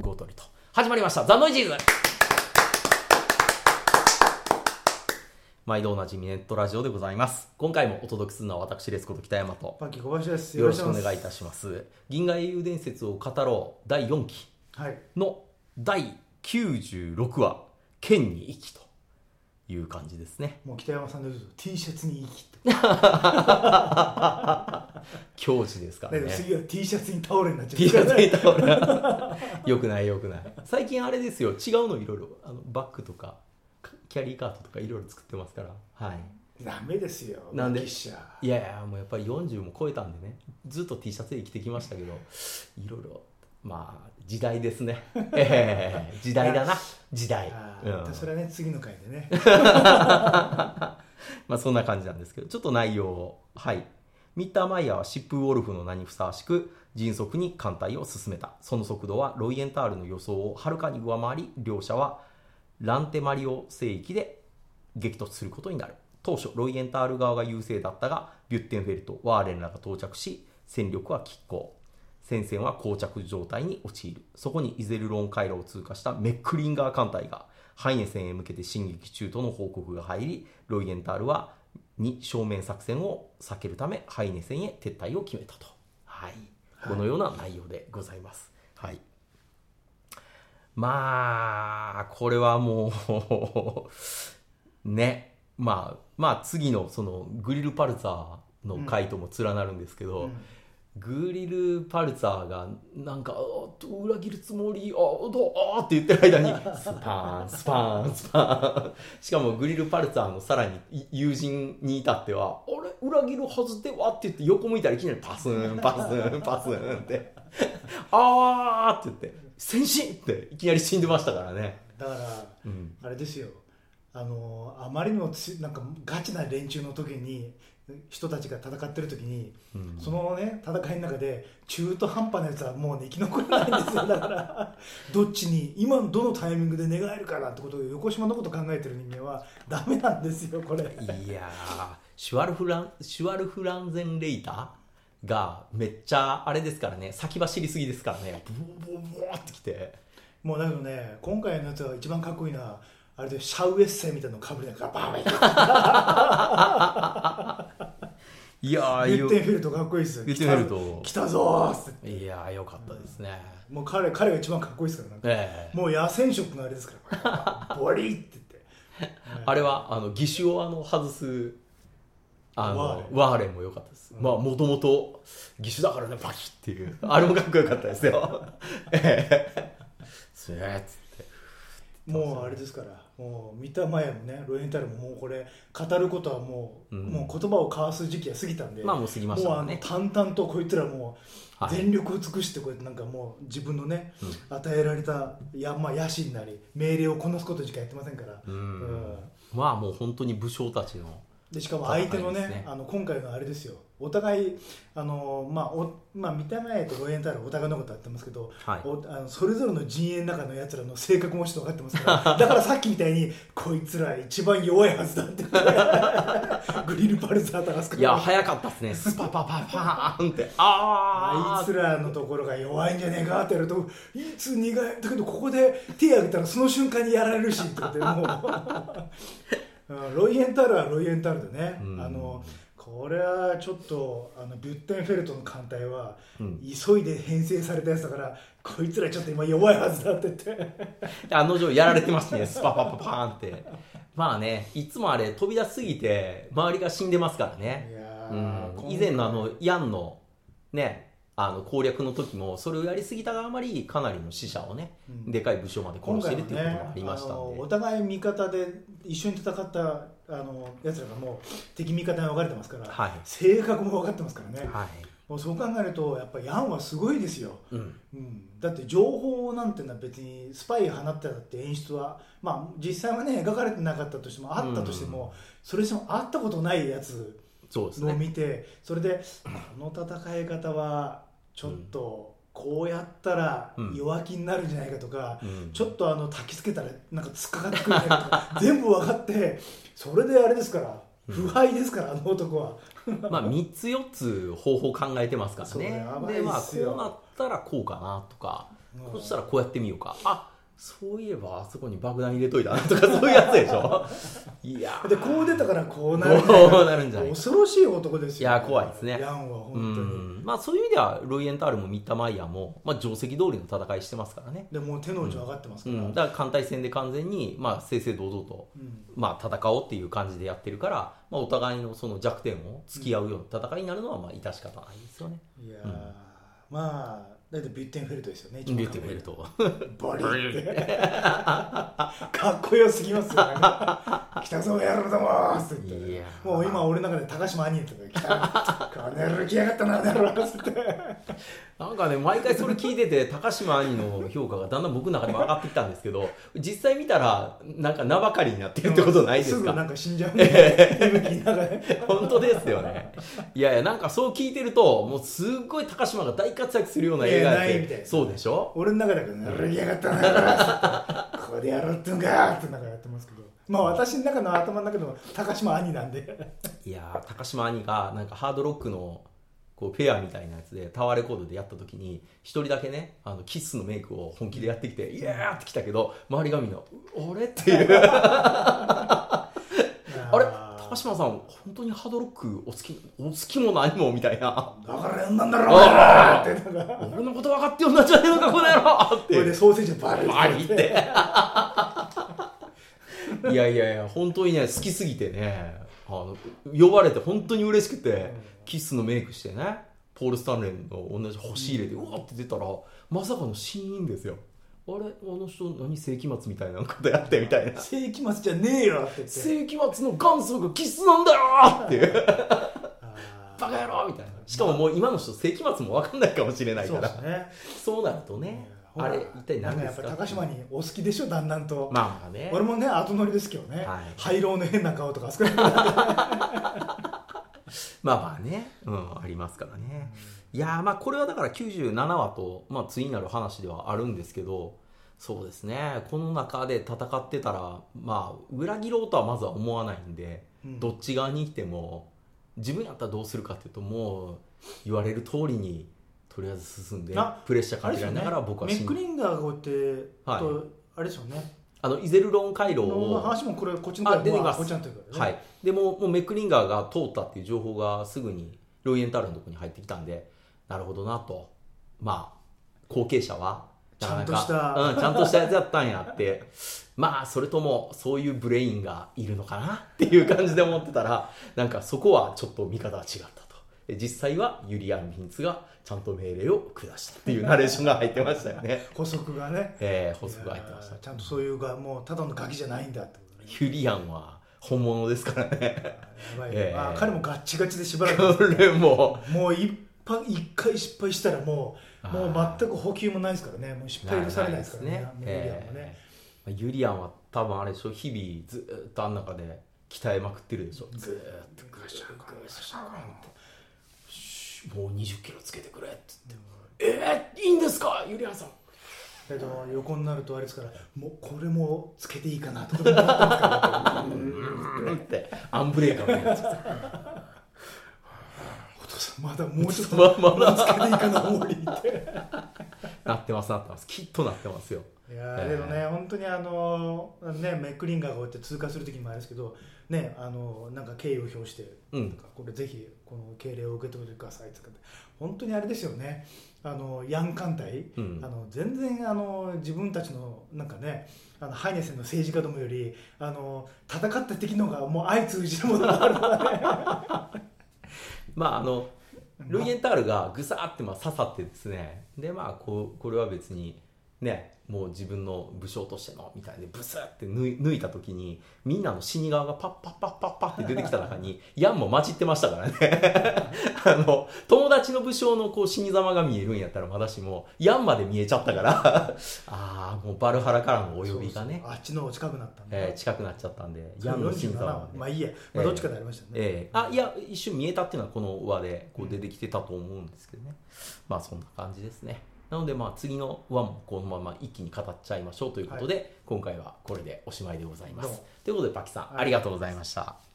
ゴートリと。始まりました。ザ・ノイジーズ。毎度おなじみネットラジオでございます。今回もお届けするのは私レスこと北山と。パッキー小林です。よろしくお願いいしたします。銀河英雄伝説を語ろう。第4期の第96話「剣に生き」という感じですね。もう北山さんで T シャツに生き教師 ですからて、ね次は T シャツにタオルになっちゃう。T シャツにタオルよくないよくない。最近あれですよ。違うのいろいろ。あのバッグとかキャリーカートとかいろいろ作ってますから。はい。ダメですよ。なんで？いやいやもうやっぱり40も超えたんでね。ずっと T シャツで生きてきましたけどいろいろまあ時代ですね。ええ時代だな。時代。あうん。ーそれはね次の回でね。まあそんな感じなんですけどちょっと内容をはいミッターマイヤーは疾風ウォルフの名にふさわしく迅速に艦隊を進めたその速度はロイエンタールの予想をはるかに上回り両者はランテマリオ聖域で激突することになる当初ロイエンタール側が優勢だったがビュッテンフェルトワーレンらが到着し戦力は拮抗戦線は膠着状態に陥る。そこにイゼルロン回路を通過したメックリンガー艦隊がハイネ戦へ向けて進撃中との報告が入りロイエンタールはに正面作戦を避けるためハイネ戦へ撤退を決めたと、はい、このような内容でございます、はい、まあこれはもうね。まあまあ次のそのグリルパルツァーの回とも連なるんですけど、グリルパルツァーがなんかあー裏切るつもりあーどうあーって言ってる間にスパーンスパーンスパーン。しかもグリルパルツァーのさらにい友人に至ってはあれ裏切るはずではって言って横向いたらいきなりパスンパスンパスンって。あーって言って戦死っていきなり死んでましたからね。だから、うん。あれですよ。あのあまりにもつなんかガチな連中の時に人たちが戦ってる時に、うん。そのね戦いの中で中途半端なやつはもうね生き残らないんですよ。だから どっちに今どのタイミングで寝返るかなってことを横島のこと考えてる人間はダメなんですよこれ。いやーシュワルフランシュワルフランゼンレイターがめっちゃあれですからね先走りすぎですからねブワブワブワってきて。もうだけどね今回のやつは一番かっこいいのはあれでシャウエッセンみたいなのかぶりながらバーン いやビュッテンフェルトかっこいいですよ。ビュッテンフェルト来たぞーいやーよかったですね、もう彼彼が一番かっこいいですからなんか。ええ。もう野戦色のあれですから。ボリって言って。あれはあの義手をあの外すあのワーレン。も良かったです、まあもともと義手だからねパキッっていう。あれもかっこよかったですよ。ええ。スーッつってもうあれですからもう見た前もねロエンタルももうこれ語ることはもう,、うん。もう言葉を交わす時期は過ぎたんでまあもう過ぎましたもうあの淡々とこいつらもうはい。全力を尽くしてこうやってなんかもう自分のね、与えられたや、まあ、野心なり命令をこなすことしかやってませんから、うん。うん。まあもう本当に武将たちのでしかも相手のねねあの今回のあれですよ。お互いあの、まあおまあ、見た目とロエンタールはお互いのことやってますけど、はい。おあのそれぞれの陣営の中のやつらの性格もちょっと分かってますから。だからさっきみたいにこいつら一番弱いはずだって。グリルパルザー探すいや早かったですね。スパパパパーンって。ああいつらのところが弱いんじゃねえかってやるといつ苦いだけどここで手挙げたらその瞬間にやられるしって言ってもう。うんロイエンタールはロイエンタールでね、うん。あのこれはちょっとあのビュッテンフェルトの艦隊は、うん。急いで編成されたやつだからこいつらちょっと今弱いはずだって言って。案の定やられてましたね。スパパパパーンって。まあねいつもあれ飛び出しすぎて周りが死んでますからいねやうーん以前のあのヤンのねあの攻略の時もそれをやりすぎたがあまりかなりの死者をね、うん。でかい武将まで殺今してるっていうこともありましたんで、お互い味方で一緒に戦ったあのやつらがもう敵味方に分かれてますから、はい。性格も分かってますからね、はい。もうそう考えるとやっぱヤンはすごいですよ、うん。うん、だって情報なんてのは別にスパイ放ってたって演出はまあ実際はね描かれてなかったとしてもあったとしても、それしても会ったことないやつのをそうですね。見てそれでこの戦い方はちょっとこうやったらうん。弱気になるんじゃないかとか、うん。ちょっとあの焚きつけたらなんか突っかかってくるんじゃないかとか 全部分かってそれであれですから腐敗ですから、あの男は。まあ3つ4つ方法考えてますからね。でまあこうなっったらこうかなとか、うん。そしたらこうやってみようか。あそういえばあそこに爆弾入れといたなとか そういうやつでしょ？いやー。でこう出たからこうなるこうなるんじゃない恐ろしい男ですよ、いや怖いですね。ヤンは本当うに、ん。まあそういう意味ではロイエンタールもミッターマイヤーも、まあ、定石通りの戦いしてますからね、でもう手の内上がってますから、うん、だから艦隊戦で完全に、まあ、正々堂々と、うん。まあ、戦おうっていう感じでやってるから、まあ、お互いのその弱点を突き合うような戦いになるのはまあ致し方ないですよね。いやー、まあだいたいビッテンフェルトですよねビッテンフェルト。バリって。かっこよすぎますよね。来たぞやるぞーっつって。いやー。もう今俺の中で高島兄とか来た。この野郎来やがったなあの野郎っつって。なんかね毎回それ聞いてて高島兄の評価がだんだん僕の中でも上がってきたんですけど実際見たらなんか名ばかりになってるってことないですすぐなかんか死んじゃうんで 息吹きながらいやいやなんかそう聞いてるともうすっごい高島が大活躍するような映画ってそうでしょ？俺の中では「野郎来やがったなここでやろうってんか」ってなんかやってますけど。まあ私の中の頭の中でも高島兄なんで。いやー高島兄がなんかハードロックのこうフェアみたいなやつでタワーレコードでやった時に一人だけねあのキッスのメイクを本気でやってきて「イエー!」って来たけど周りがみんな「俺?」っていう。あ れ？高島さん本当にハードロックお好きお好きも何もみたいな。だからやんなんだろう。なってなんか俺のこと分かってよんなんじゃねえのかこの野郎っこれでてソーセージバリバリ。って。いやいやいや本当にね好きすぎてね。あの呼ばれて本当に嬉しくてキスのメイクしてねポール・スタンレーの同じ星入れてうわって出たらまさかのシーンですよあれあの人何世紀末みたいなことやってみたいな。世紀末じゃねえよって言って。世紀末の元祖がキスなんだよっていう。バカ野郎みたいな。しかももう今の人世紀末も分かんないかもしれないそから。うですね。そうなるとねあれ一体何なんかやっぱり高島にお好きでしょだんだんと、まあまあね。俺もね後乗りですけどね、はい。廃炉の変な顔とかあそこにまあまあね、うん、ありますからね。いやーまあこれはだから97話と、まあ、対になる話ではあるんですけど、そうですね、この中で戦ってたら、まあ、裏切ろうとはまずは思わないんで、うん。どっち側にいても、自分やったらどうするかっていうと、もう言われる通りに、とりあえず進んであ、プレッシャーかけられながら僕はメ死ぬ。ックリンガーがこうやって、はい。とあれですよねあのイゼルロン回廊のを話もこれこっちの出てきます。こっちになってるからね、はい、でもうもうメックリンガーが通ったっていう情報がすぐにロイエンタールのところに入ってきたんでなるほどなと。まあ後継者はなかなかちゃんとした。うん、ちゃんとしたやつやったんやって。まあそれともそういうブレインがいるのかなっていう感じで思ってたらなんかそこはちょっと見方が違った実際はユリアン・ヴィンツがちゃんと命令を下したっていうナレーションが入ってましたよね。補足がね。えー、補足が入ってました。ちゃんとそういうがもうただのガキじゃないんだってことねユリアンは本物ですからね。やばい、えーあ彼もガッチガチでしばらく。これも。うもう一発一回失敗したらもうもう全く補給もないですからね。もう失敗許されないですからね。ないですメリアンはね、えーユリアンは多分あれでしょ。日々ずーっとあん中で鍛えまくってるでしょ。ずーっとグシャグシャってもう20キロつけてくれっつって。えー、いいんですか？ユリアンさん。えっと横になるとあれですからもうこれもつけていいかなとか思ってますから。うーん。ってアンブレーカーのやつお父さん。まだもうちょっとままだつけていいかな重りってなってますなってますきっとなってますよいやーえーでもね本当にあのねメックリンガーがこうやって通過する時もあれですけどねあのなんか敬意を表して、うん。なんかこれぜひこの敬礼を受け止めてくださいとかって本当にあれですよね。あのヤン艦隊、うん。あの全然あの自分たちのなんかねあのハイネスの政治家どもよりあの戦った敵の方がもう相通じるものがあるからねまああのルイエンタールがぐさーってまあ刺さってですね。でまあこうこれは別にねもう自分の武将としてのみたいでブスって抜いた時にみんなの死に側がパッパッパッパッパッって出てきた中に ヤンも混じってましたからね。あの友達の武将のこう死に様が見えるんやったらまだしもヤンまで見えちゃったから。ああもうバルハラからのお呼びがね。あっちの方近くなったんえーで、近くなっちゃったんでヤンの死に47様がね。はまあいいや、まあ、どっちかでありましたね、ええあいや一瞬見えたっていうのはこの輪でこう出てきてたと思うんですけどね、まあそんな感じですねなのでまあ次の輪もこのまま一気に語っちゃいましょうということで、今回はこれでおしまいでございます。ということでパキさん、はいありがとうございました